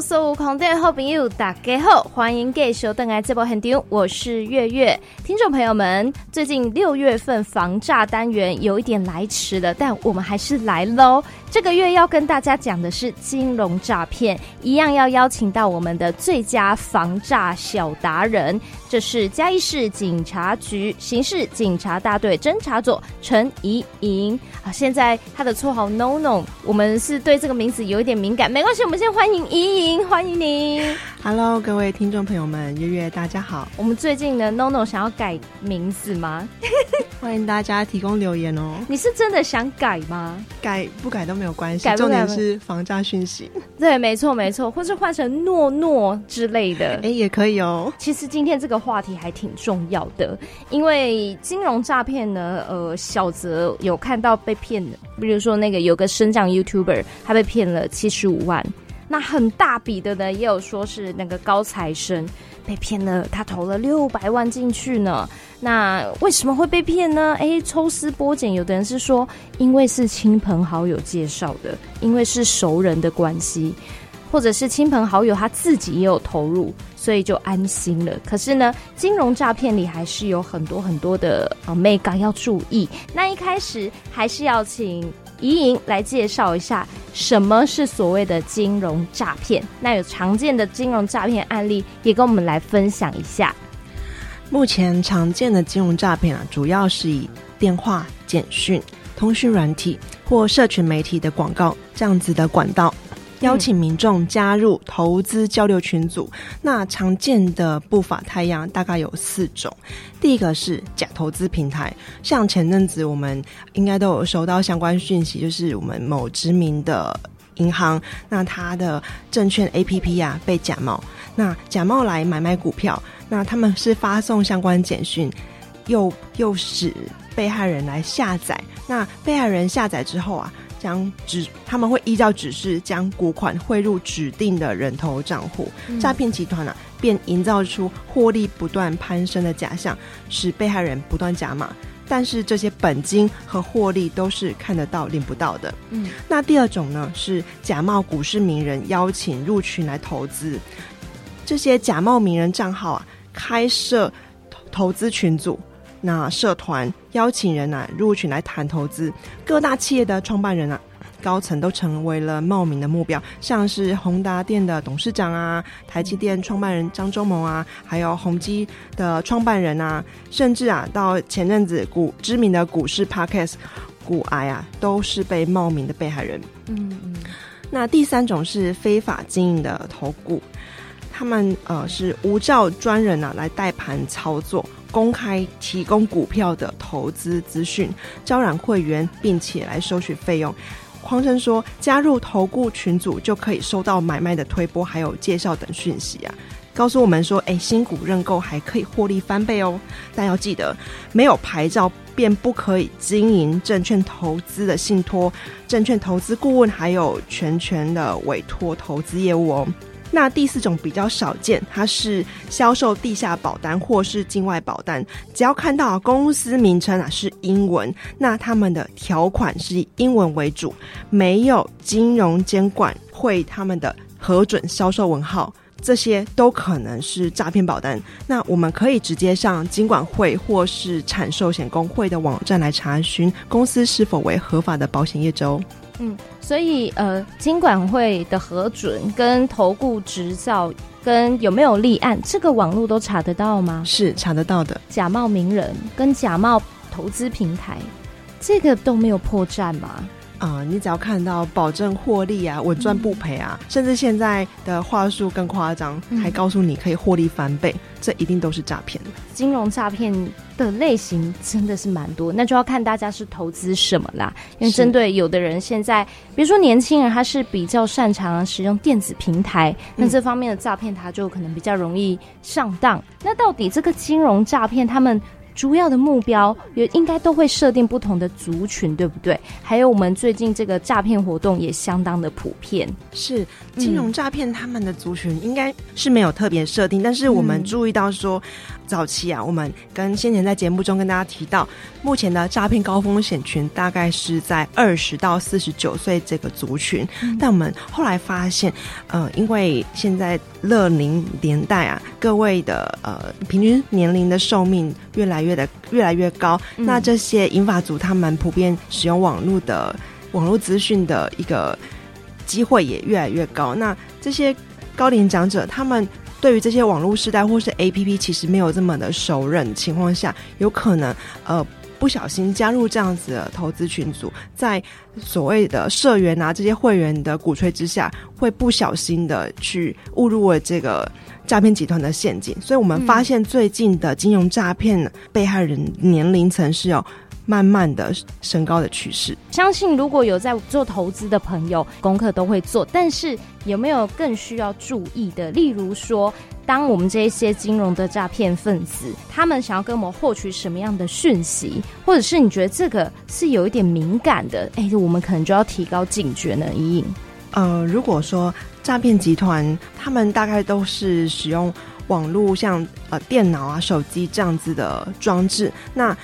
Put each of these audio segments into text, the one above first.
所有空中好朋友，大家好，欢迎继续登来这部现场，我是月月。听众朋友们，最近六月份防诈单元有一点来迟了，但我们还是来喽。这个月要跟大家讲的是金融诈骗，一样要邀请到我们的最佳防诈小达人，这是嘉义市警察局刑事警察大队侦查组陈怡莹啊。现在他的绰号 No No，我们是对这个名字有一点敏感，没关系，我们先欢迎怡莹，欢迎您。Hello，各位听众朋友们，月月大家好。我们最近呢，No No 想要改名字吗？欢迎大家提供留言哦。你是真的想改吗？改不改都没有关系，重点是防诈讯息。对，没错没错，或是换成诺诺之类的，哎，也可以哦。其实今天这个话题还挺重要的，因为金融诈骗呢，呃，小泽有看到被骗的，比如说那个有个生长 YouTuber，他被骗了七十五万。那很大笔的呢，也有说是那个高材生被骗了，他投了六百万进去呢。那为什么会被骗呢？哎，抽丝剥茧，有的人是说，因为是亲朋好友介绍的，因为是熟人的关系，或者是亲朋好友他自己也有投入，所以就安心了。可是呢，金融诈骗里还是有很多很多的啊眉角要注意。那一开始还是要请怡莹来介绍一下什么是所谓的金融诈骗。那有常见的金融诈骗案例，也跟我们来分享一下。目前常见的金融诈骗啊，主要是以电话、简讯、通讯软体或社群媒体的广告这样子的管道，邀请民众加入投资交流群组。那常见的不法太阳大概有四种。第一个是假投资平台，像前阵子我们应该都有收到相关讯息，就是我们某知名的银行，那它的证券 APP 呀、啊、被假冒，那假冒来买卖股票。那他们是发送相关简讯，又又使被害人来下载。那被害人下载之后啊，将指他们会依照指示将股款汇入指定的人头账户。诈骗集团呢、啊，便营造出获利不断攀升的假象，使被害人不断加码。但是这些本金和获利都是看得到领不到的。嗯，那第二种呢，是假冒股市名人邀请入群来投资。这些假冒名人账号啊。开设投资群组，那社团邀请人啊入群来谈投资，各大企业的创办人啊、高层都成为了冒名的目标，像是宏达电的董事长啊、台积电创办人张忠谋啊，还有宏基的创办人啊，甚至啊到前阵子股知名的股市 Podcast 股癌啊，都是被冒名的被害人。嗯嗯，那第三种是非法经营的投顾。他们呃是无照专人啊来带盘操作，公开提供股票的投资资讯，招揽会员，并且来收取费用，谎称说加入投顾群组就可以收到买卖的推播，还有介绍等讯息啊，告诉我们说，哎，新股认购还可以获利翻倍哦。但要记得，没有牌照便不可以经营证券投资的信托、证券投资顾问，还有全权的委托投资业务哦。那第四种比较少见，它是销售地下保单或是境外保单，只要看到公司名称啊是英文，那他们的条款是以英文为主，没有金融监管会他们的核准销售文号，这些都可能是诈骗保单。那我们可以直接上金管会或是产寿险公会的网站来查询公司是否为合法的保险业者哦。嗯，所以呃，金管会的核准跟投顾执照跟有没有立案，这个网络都查得到吗？是查得到的。假冒名人跟假冒投资平台，这个都没有破绽吗？啊、呃，你只要看到保证获利啊，稳赚不赔啊，嗯、甚至现在的话术更夸张，还告诉你可以获利翻倍，嗯、这一定都是诈骗。金融诈骗的类型真的是蛮多，那就要看大家是投资什么啦。因为针对有的人现在，比如说年轻人，他是比较擅长使用电子平台，那这方面的诈骗他就可能比较容易上当。嗯、那到底这个金融诈骗他们主要的目标也应该都会设定不同的族群，对不对？还有我们最近这个诈骗活动也相当的普遍。是金融诈骗，他们的族群应该是没有特别设定，但是我们注意到说。早期啊，我们跟先前在节目中跟大家提到，目前的诈骗高风险群大概是在二十到四十九岁这个族群，嗯。但我们后来发现，呃，因为现在乐龄年代啊，各位的呃平均年龄的寿命越来越的越来越高，嗯，那这些银发族他们普遍使用网络的网络资讯的一个机会也越来越高。那这些高龄长者他们。对于这些网络时代或是 APP，其实没有这么的熟稔情况下，有可能呃不小心加入这样子的投资群组，在所谓的社员啊这些会员的鼓吹之下，会不小心的去误入了这个诈骗集团的陷阱。所以我们发现最近的金融诈骗被害人年龄层是有慢慢的升高的趋势。相信如果有在做投资的朋友，功课都会做，但是。有没有更需要注意的？例如说，当我们这一些金融的诈骗分子，他们想要跟我们获取什么样的讯息，或者是你觉得这个是有一点敏感的，哎，我们可能就要提高警觉呢。一应，呃，如果说诈骗集团他们大概都是使用网络，像呃电脑啊、手机这样子的装置，那。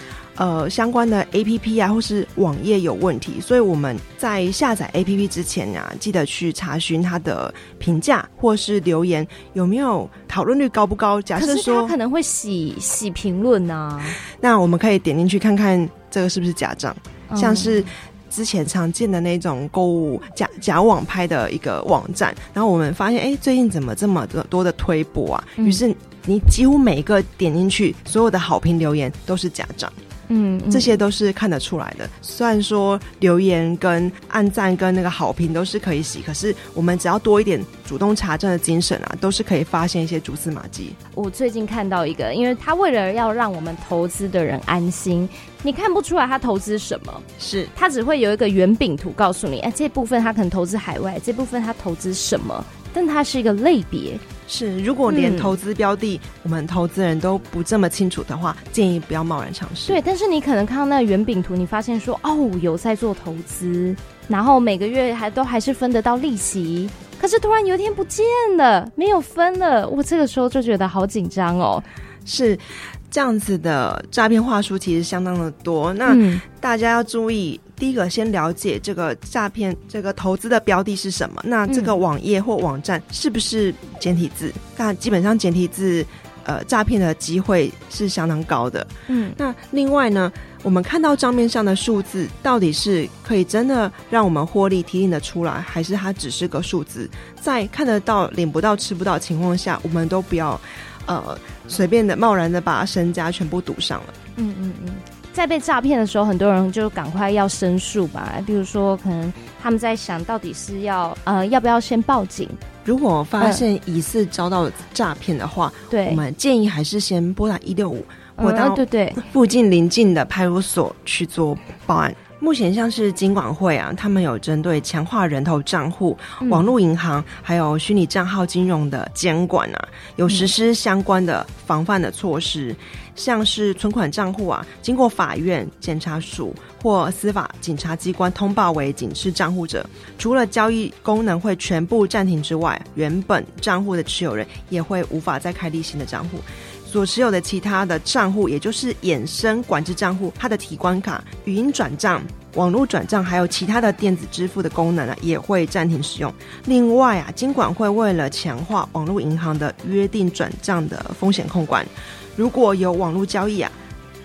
呃，相关的 APP 啊，或是网页有问题，所以我们在下载 APP 之前呀、啊，记得去查询它的评价或是留言有没有讨论率高不高。假设说他可能会洗洗评论呢，那我们可以点进去看看这个是不是假账、嗯，像是之前常见的那种购物假假网拍的一个网站，然后我们发现，哎，最近怎么这么多的推播啊？于、嗯、是你几乎每一个点进去，所有的好评留言都是假账。嗯，嗯，这些都是看得出来的。虽然说留言跟按赞跟那个好评都是可以洗，可是我们只要多一点主动查证的精神啊，都是可以发现一些蛛丝马迹。我最近看到一个，因为他为了要让我们投资的人安心，你看不出来他投资什么，是他只会有一个圆饼图告诉你，哎，这部分他可能投资海外，这部分他投资什么，但它是一个类别。是，如果连投资标的、嗯、我们投资人都不这么清楚的话，建议不要贸然尝试。对，但是你可能看到那个圆饼图，你发现说哦，有在做投资，然后每个月还都还是分得到利息，可是突然有一天不见了，没有分了，我这个时候就觉得好紧张哦。是。这样子的诈骗话术其实相当的多，那大家要注意，嗯、第一个先了解这个诈骗这个投资的标的是什么，那这个网页或网站是不是简体字？那基本上简体字，呃，诈骗的机会是相当高的。嗯，那另外呢，我们看到账面上的数字，到底是可以真的让我们获利提领的出来，还是它只是个数字？在看得到、领不到、吃不到的情况下，我们都不要。呃，随便的、贸然的把身家全部赌上了。嗯嗯嗯，在被诈骗的时候，很多人就赶快要申诉吧。比如说，可能他们在想到底是要呃要不要先报警。如果发现疑似遭到诈骗的话，对、呃，我们建议还是先拨打一六五，或到对对附近邻近的派出所去做报案。目前像是金管会啊，他们有针对强化人头账户、网络银行还有虚拟账号金融的监管啊，有实施相关的防范的措施。像是存款账户啊，经过法院、检察署或司法警察机关通报为警示账户者，除了交易功能会全部暂停之外，原本账户的持有人也会无法再开立新的账户。所持有的其他的账户，也就是衍生管制账户，它的提款卡、语音转账、网络转账，还有其他的电子支付的功能啊，也会暂停使用。另外啊，金管会为了强化网络银行的约定转账的风险控管，如果有网络交易啊。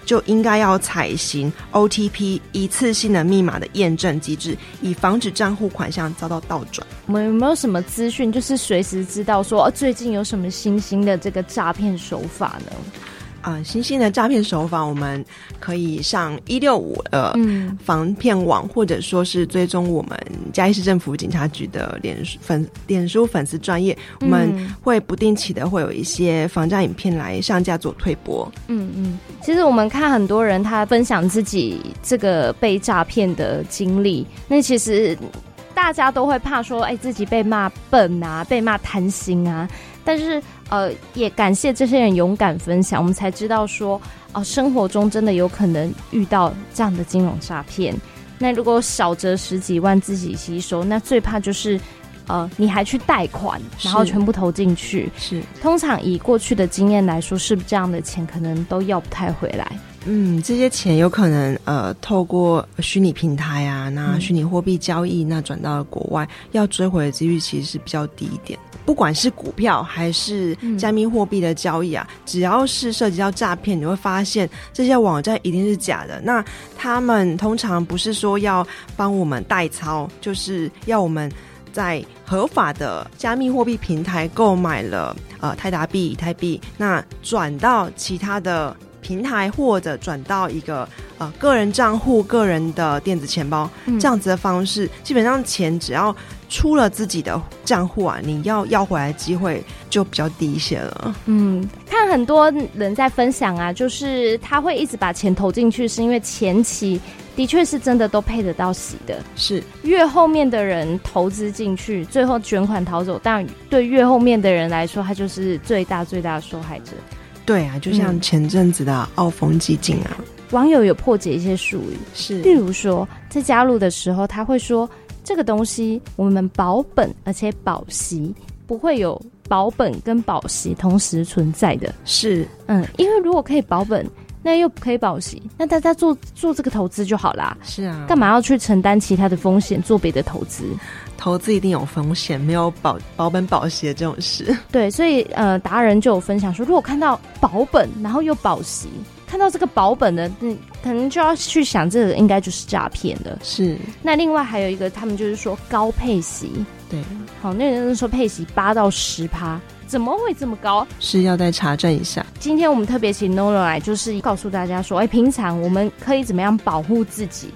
就应该要采行 OTP 一次性的密码的验证机制，以防止账户款项遭到盗转。我们有没有什么资讯，就是随时知道说最近有什么新兴的这个诈骗手法呢？啊、呃，新兴的诈骗手法，我们可以上一六五呃防骗网，或者说是追踪我们嘉义市政府警察局的脸书粉脸书粉丝专业，我们会不定期的会有一些防诈影片来上架做推播。嗯嗯，其实我们看很多人他分享自己这个被诈骗的经历，那其实大家都会怕说，哎，自己被骂笨啊，被骂贪心啊。但是，呃，也感谢这些人勇敢分享，我们才知道说，哦，生活中真的有可能遇到这样的金融诈骗。那如果少则十几万自己吸收，那最怕就是，呃，你还去贷款，然后全部投进去。是，通常以过去的经验来说，是不是这样的钱可能都要不太回来？嗯，这些钱有可能呃，透过虚拟平台啊，那虚拟货币交易，那转到了国外，要追回的几率其实是比较低一点。不管是股票还是加密货币的交易啊，嗯、只要是涉及到诈骗，你会发现这些网站一定是假的。那他们通常不是说要帮我们代操，就是要我们在合法的加密货币平台购买了呃泰达币、以太币，那转到其他的平台或者转到一个呃个人账户、个人的电子钱包，嗯、这样子的方式，基本上钱只要。出了自己的账户啊，你要要回来的机会就比较低一些了。嗯，看很多人在分享啊，就是他会一直把钱投进去，是因为前期的确是真的都配得到息的。是越后面的人投资进去，最后卷款逃走，但对越后面的人来说，他就是最大最大的受害者。对啊，就像前阵子的澳丰基金啊，嗯，网友有破解一些术语，是例如说在加入的时候，他会说。这个东西我们保本而且保息，不会有保本跟保息同时存在的。是，嗯，因为如果可以保本，那又可以保息，那大家做做这个投资就好啦。是啊，干嘛要去承担其他的风险做别的投资？投资一定有风险，没有保保本保息的这种事。对，所以呃，达人就有分享说，如果看到保本然后又保息。看到这个保本的，嗯，可能就要去想，这个应该就是诈骗的。是。那另外还有一个，他们就是说高配息。对。好，那人说配息八到十趴，怎么会这么高？是要再查证一下。今天我们特别请 Nolo 来，就是告诉大家说，哎、欸，平常我们可以怎么样保护自己？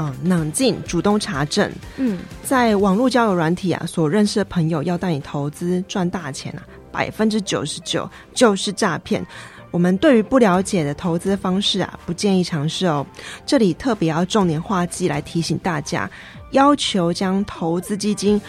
嗯，冷静，主动查证。嗯，在网络交友软体啊，所认识的朋友要带你投资赚大钱啊，百分之九十九就是诈骗。我们对于不了解的投资方式啊，不建议尝试哦。这里特别要重点画记来提醒大家，要求将投资基金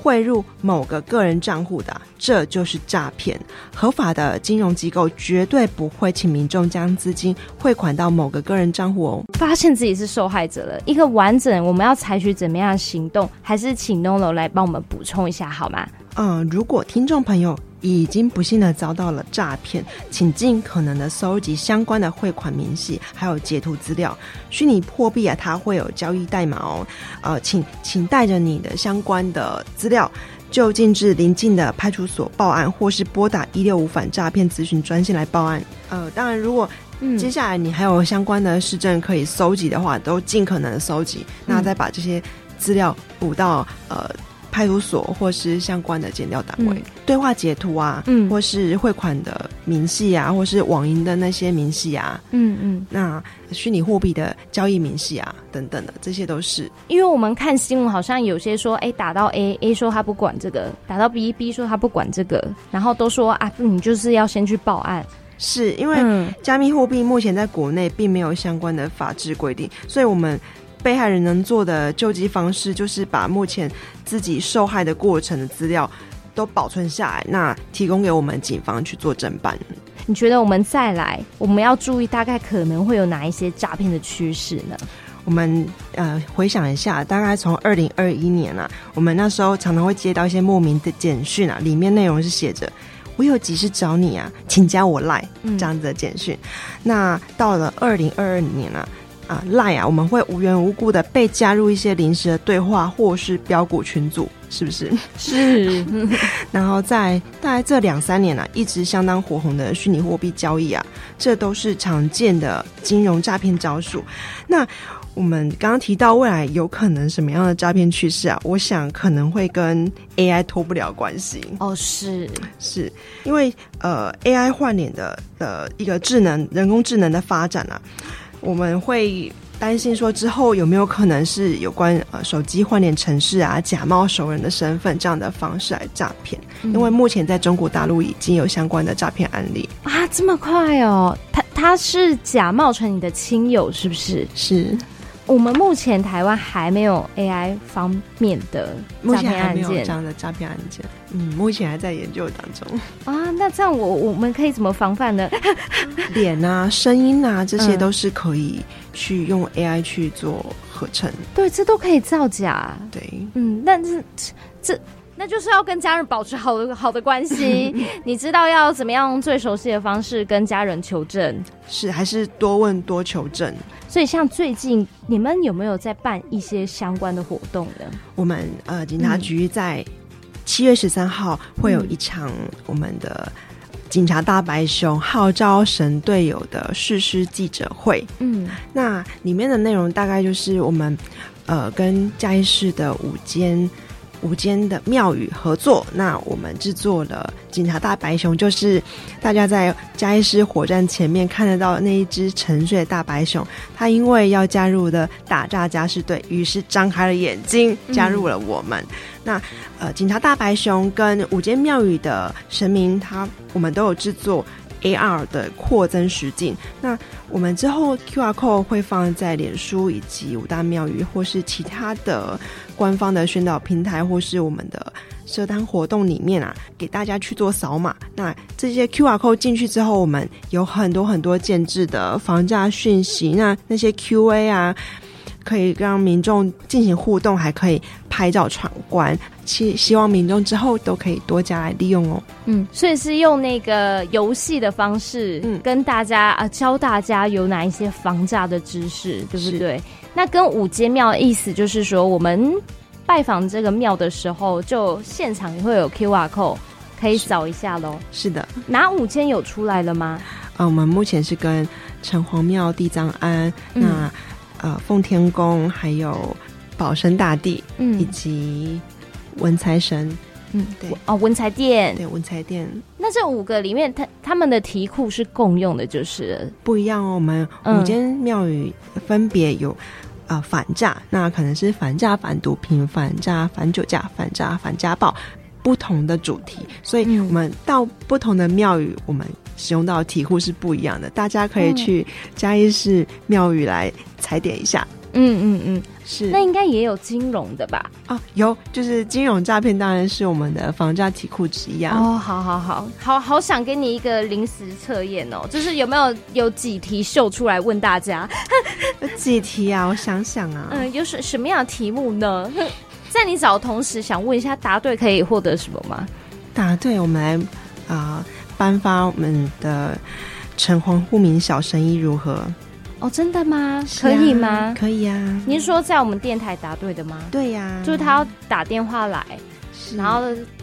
汇入某个个人账户的，这就是诈骗。合法的金融机构绝对不会请民众将资金汇款到某个个人账户哦。发现自己是受害者了，一个完整，我们要采取怎么样的行动？还是请 Nolo 来帮我们补充一下好吗？嗯，如果听众朋友，已经不幸的遭到了诈骗，请尽可能的搜集相关的汇款明细，还有截图资料。虚拟货币啊，它会有交易代码哦。呃，请请带着你的相关的资料，就近至邻近的派出所报案，或是拨打一六五反诈骗咨询专线来报案。呃，当然，如果接下来你还有相关的市政可以搜集的话，都尽可能的搜集，那再把这些资料补到呃。派出所或是相关的检调单位，嗯、对话截图啊，嗯，或是汇款的明细啊，或是网银的那些明细啊，嗯嗯，那虚拟货币的交易明细啊，等等的，这些都是。因为我们看新闻，好像有些说，哎、欸，打到 A，A 说他不管这个；打到 B，B 说他不管这个，然后都说啊，你就是要先去报案。是因为加密货币目前在国内并没有相关的法制规定，所以我们。被害人能做的救济方式，就是把目前自己受害的过程的资料都保存下来，那提供给我们警方去做侦办。你觉得我们再来，我们要注意大概可能会有哪一些诈骗的趋势呢？我们呃回想一下，大概从二零二一年啊，我们那时候常常会接到一些莫名的简讯啊，里面内容是写着“我有急事找你啊，请加我 Line”，这样子的简讯。嗯、那到了二零二二年啊。啊，Line 啊，我们会无缘无故的被加入一些临时的对话或是标股群组，是不是？是。然后在大概这两三年啊，一直相当火红的虚拟货币交易啊，这都是常见的金融诈骗招数。那我们刚刚提到未来有可能什么样的诈骗趋势啊？我想可能会跟 AI 脱不了关系。哦，是，是因为呃 AI 换脸的的一个智能人工智能的发展啊。我们会担心说，之后有没有可能是有关呃手机换脸城市啊，假冒熟人的身份这样的方式来诈骗？嗯、因为目前在中国大陆已经有相关的诈骗案例啊，这么快哦？他他是假冒成你的亲友是不是？是，我们目前台湾还没有 AI 方面的诈骗案件，这样的诈骗案件。嗯，目前还在研究当中啊。那这样我我们可以怎么防范呢？脸啊、声音啊，这些都是可以去用 AI 去做合成。嗯、对，这都可以造假。对，嗯，但是这。那就是要跟家人保持好的好的关系，你知道要怎么样用最熟悉的方式跟家人求证？是还是多问多求证？所以像最近你们有没有在办一些相关的活动呢？我们呃警察局在七月十三号会有一场我们的警察大白熊号召神队友的誓师记者会。嗯，那里面的内容大概就是我们呃跟嘉义市的五间。五间的庙宇合作，那我们制作了警察大白熊，就是大家在嘉义市火车站前面看得到那一只沉睡的大白熊。它因为要加入的打诈嘉士队，于是张开了眼睛加入了我们。嗯、那呃，警察大白熊跟五间庙宇的神明，它我们都有制作。AR 的扩增实境，那我们之后 QR code 会放在脸书以及五大庙宇，或是其他的官方的宣导平台，或是我们的社单活动里面啊，给大家去做扫码。那这些 QR code 进去之后，我们有很多很多建置的房价讯息，那那些 QA 啊。可以让民众进行互动，还可以拍照闯关。希希望民众之后都可以多加来利用哦。嗯，所以是用那个游戏的方式，嗯，跟大家啊教大家有哪一些防诈的知识，对不对？那跟五间庙的意思就是说，我们拜访这个庙的时候，就现场也会有 QR code 可以扫一下喽。是的，哪五间有出来了吗？啊，我们目前是跟城隍庙、地藏庵，嗯、那。呃，奉天宫，还有保生大帝，嗯，以及文财神，嗯，对，哦，文财殿，对，文财殿。那这五个里面，他他们的题库是共用的，就是不一样哦。我们五间庙宇分别有，呃，反诈，那可能是反诈、反毒品、反诈、反酒驾、反诈、反家暴，不同的主题。所以我们到不同的庙宇，我们。使用到题库是不一样的，大家可以去嘉义市庙宇来踩点一下。嗯嗯嗯，是。那应该也有金融的吧？哦，有，就是金融诈骗当然是我们的防诈题库之一啊。哦，好好好，好好想给你一个临时测验哦，就是有没有有几题秀出来问大家？有 几题啊？我想想啊，嗯，有什什么样的题目呢？在你找的同时，想问一下，答对可以获得什么吗？答对，我们来啊。呃颁发我们的城隍户民小生意如何？哦，真的吗？啊、可以吗？可以啊。您说在我们电台答对的吗？对呀、啊，就是他要打电话来，然后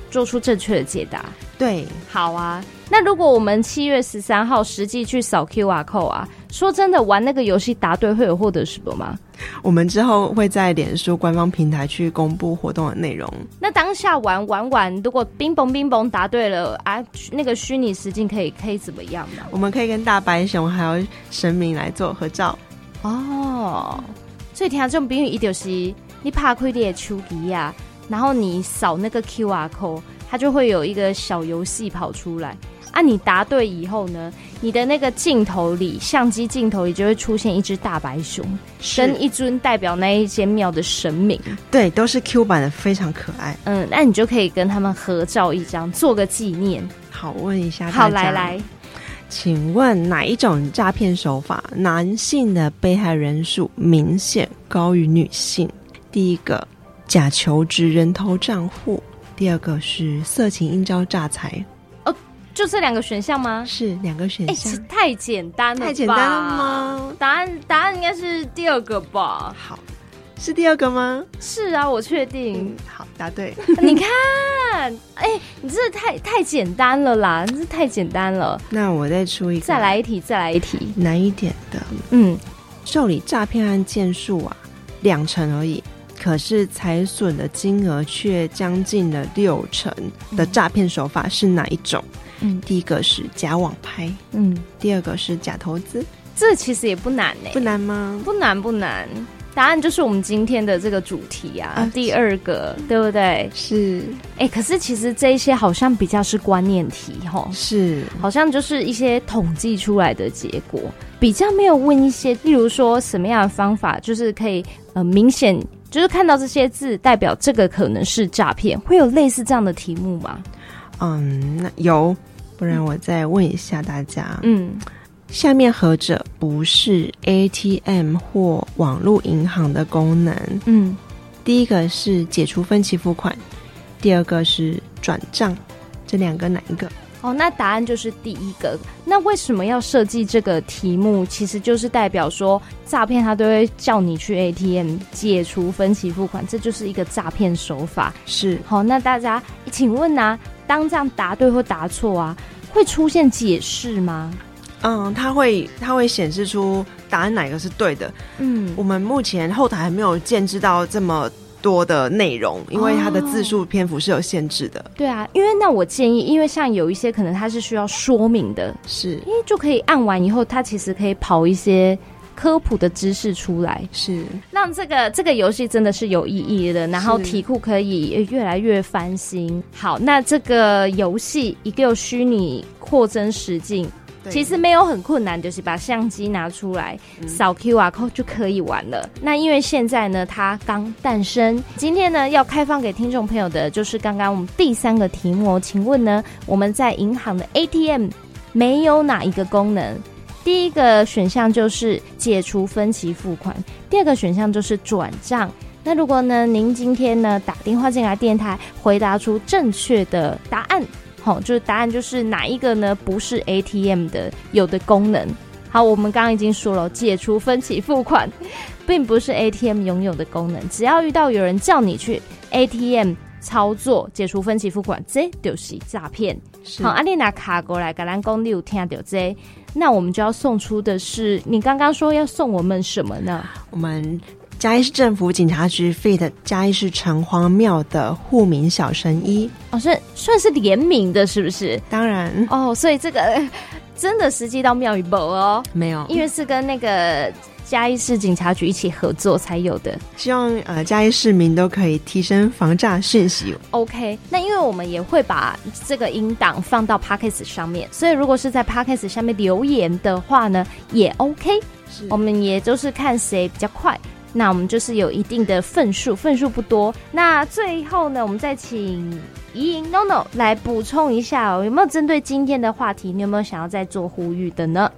做出正确的解答。对，好啊。那如果我们七月十三号实际去扫 QR code 啊，说真的，玩那个游戏答对会有获得什么吗？我们之后会在脸书官方平台去公布活动的内容。那当下玩玩玩，如果冰崩冰崩答对了啊，那个虚拟实境可以可以怎么样呢？我们可以跟大白熊还有神明来做合照哦。所以听这种比喻，一就是你拍开你的手机啊，然后你扫那个 QR code，它就会有一个小游戏跑出来。啊，你答对以后呢，你的那个镜头里，相机镜头里就会出现一只大白熊，跟一尊代表那一间庙的神明。对，都是 Q 版的，非常可爱。嗯，那你就可以跟他们合照一张，做个纪念。好，问一下大家。好，来来，请问哪一种诈骗手法，男性的被害人数明显高于女性？第一个，假求职人头账户；第二个是色情应招诈财。就这两个选项吗？是两个选项。哎，太简单？太简单了吗？答案答案应该是第二个吧？好，是第二个吗？是啊，我确定。嗯、好，答对。你看，哎，你这太太简单了啦，你这太简单了。那我再出一个，再来一题，再来一题，难一点的。嗯，受理诈骗案件数啊，两成而已，可是财损的金额却将近了六成的诈骗手法是哪一种？嗯，第一个是假网拍，嗯，第二个是假投资，这其实也不难呢、欸，不难吗？不难不难，答案就是我们今天的这个主题啊，啊第二个，对不对？是。哎、欸，可是其实这一些好像比较是观念题，齁，是，好像就是一些统计出来的结果，比较没有问一些，例如说什么样的方法，就是可以呃明显就是看到这些字代表这个可能是诈骗，会有类似这样的题目吗？嗯，那有，不然我再问一下大家，嗯。下面何者不是 ATM 或网络银行的功能？嗯，第一个是解除分期付款，第二个是转账，这两个哪一个？哦，那答案就是第一个。那为什么要设计这个题目？其实就是代表说，诈骗他都会叫你去 ATM 解除分期付款，这就是一个诈骗手法。是。好，那大家请问啊，当这样答对或答错啊，会出现解释吗？嗯，它会它会显示出答案哪个是对的。嗯，我们目前后台还没有建制到这么多的内容，因为它的字数篇幅是有限制的。对啊，因为那我建议，因为像有一些可能它是需要说明的，是，因为就可以按完以后，它其实可以跑一些科普的知识出来，是让这个这个游戏真的是有意义的，然后题库可以越来越翻新。好，那这个游戏一个虚拟扩增实境。其实没有很困难，就是把相机拿出来扫 QR code 就可以玩了。那因为现在呢，它刚诞生，今天呢要开放给听众朋友的就是刚刚我们第三个题目。请问呢，我们在银行的 ATM 没有哪一个功能？第一个选项就是解除分期付款，第二个选项就是转账。那如果呢，您今天呢打电话进来电台，回答出正确的答案。好，就是答案就是哪一个呢？不是 ATM 的有的功能。好，我们刚刚已经说了，解除分期付款，并不是 ATM 拥有的功能。只要遇到有人叫你去 ATM 操作解除分期付款，这就是诈骗。好，阿丽娜卡过来，橄榄公你有听到这，那我们就要送出的是，你刚刚说要送我们什么呢？我们。嘉义市政府警察局 feat. 嘉义市城隍庙的护民小神医哦，算算是联名的，是不是？当然哦，所以这个 真的实际到庙宇不哦？没有，因为是跟那个嘉义市警察局一起合作才有的。希望呃嘉义市民都可以提升防诈讯息。OK，那因为我们也会把这个音档放到 Podcast 上面，所以如果是在 Podcast 下面留言的话呢，也 OK。我们也就是看谁比较快。那我们就是有一定的份数，份数不多。那最后呢，我们再请怡莹 NONO 来补充一下哦，有没有针对今天的话题，你有没有想要再做呼吁的呢？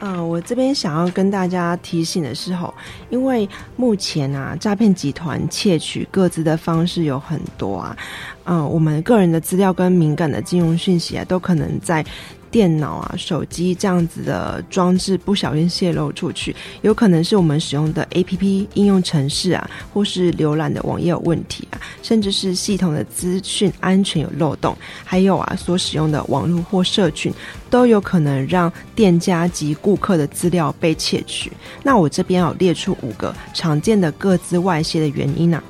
嗯、我这边想要跟大家提醒的是吼，因为目前啊，诈骗集团窃取各自的方式有很多啊，嗯、我们个人的资料跟敏感的金融讯息啊，都可能在。电脑啊、手机这样子的装置不小心泄露出去，有可能是我们使用的 APP 应用程式啊，或是浏览的网页有问题啊，甚至是系统的资讯安全有漏洞，还有啊，所使用的网络或社群都有可能让店家及顾客的资料被窃取。那我这边有列出五个常见的各自外泄的原因啊。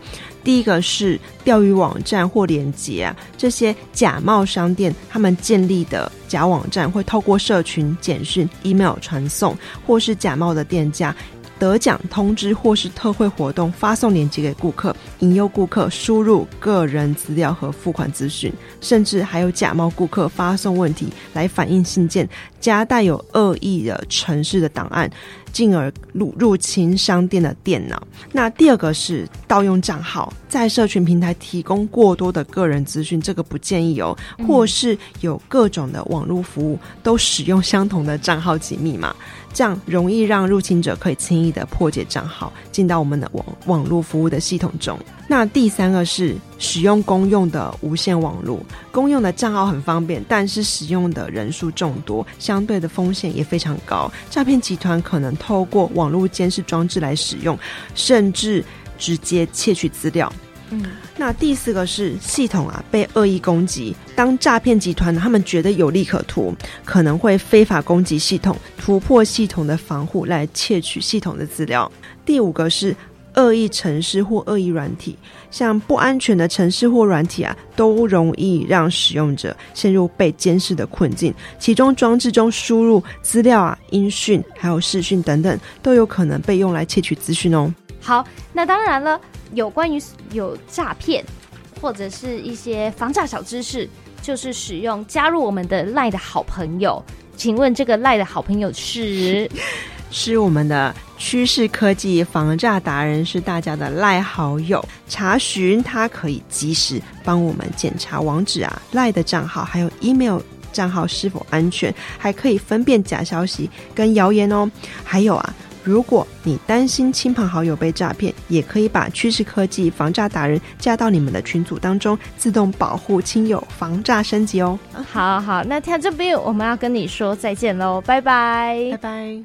第一个是钓鱼网站或连接啊，这些假冒商店他们建立的假网站会透过社群、简讯、email 传送，或是假冒的店家得奖通知或是特惠活动发送链接给顾客，引诱顾客输入个人资料和付款资讯，甚至还有假冒顾客发送问题来反映信件，加带有恶意的城市的档案。进而入入侵商店的电脑。那第二个是盗用账号，在社群平台提供过多的个人资讯，这个不建议哦。或是有各种的网络服务都使用相同的账号及密码，这样容易让入侵者可以轻易的破解账号，进到我们的网网络服务的系统中。那第三个是使用公用的无线网络，公用的账号很方便，但是使用的人数众多，相对的风险也非常高。诈骗集团可能透过网络监视装置来使用，甚至直接窃取资料。嗯，那第四个是系统啊被恶意攻击，当诈骗集团他们觉得有利可图，可能会非法攻击系统，突破系统的防护来窃取系统的资料。第五个是。恶意程式或恶意软体，像不安全的程式或软体啊，都容易让使用者陷入被监视的困境。其中装置中输入资料啊、音讯还有视讯等等，都有可能被用来窃取资讯哦。好，那当然了，有关于有诈骗或者是一些防诈小知识，就是使用加入我们的赖的好朋友。请问这个赖的好朋友是？是我们的趋势科技防诈达人，是大家的赖好友。查询他可以及时帮我们检查网址啊、赖的账号还有 email 账号是否安全，还可以分辨假消息跟谣言哦。还有啊，如果你担心亲朋好友被诈骗，也可以把趋势科技防诈达人加到你们的群组当中，自动保护亲友，防诈升级哦。好好，那听到这边我们要跟你说再见喽，拜拜，拜拜。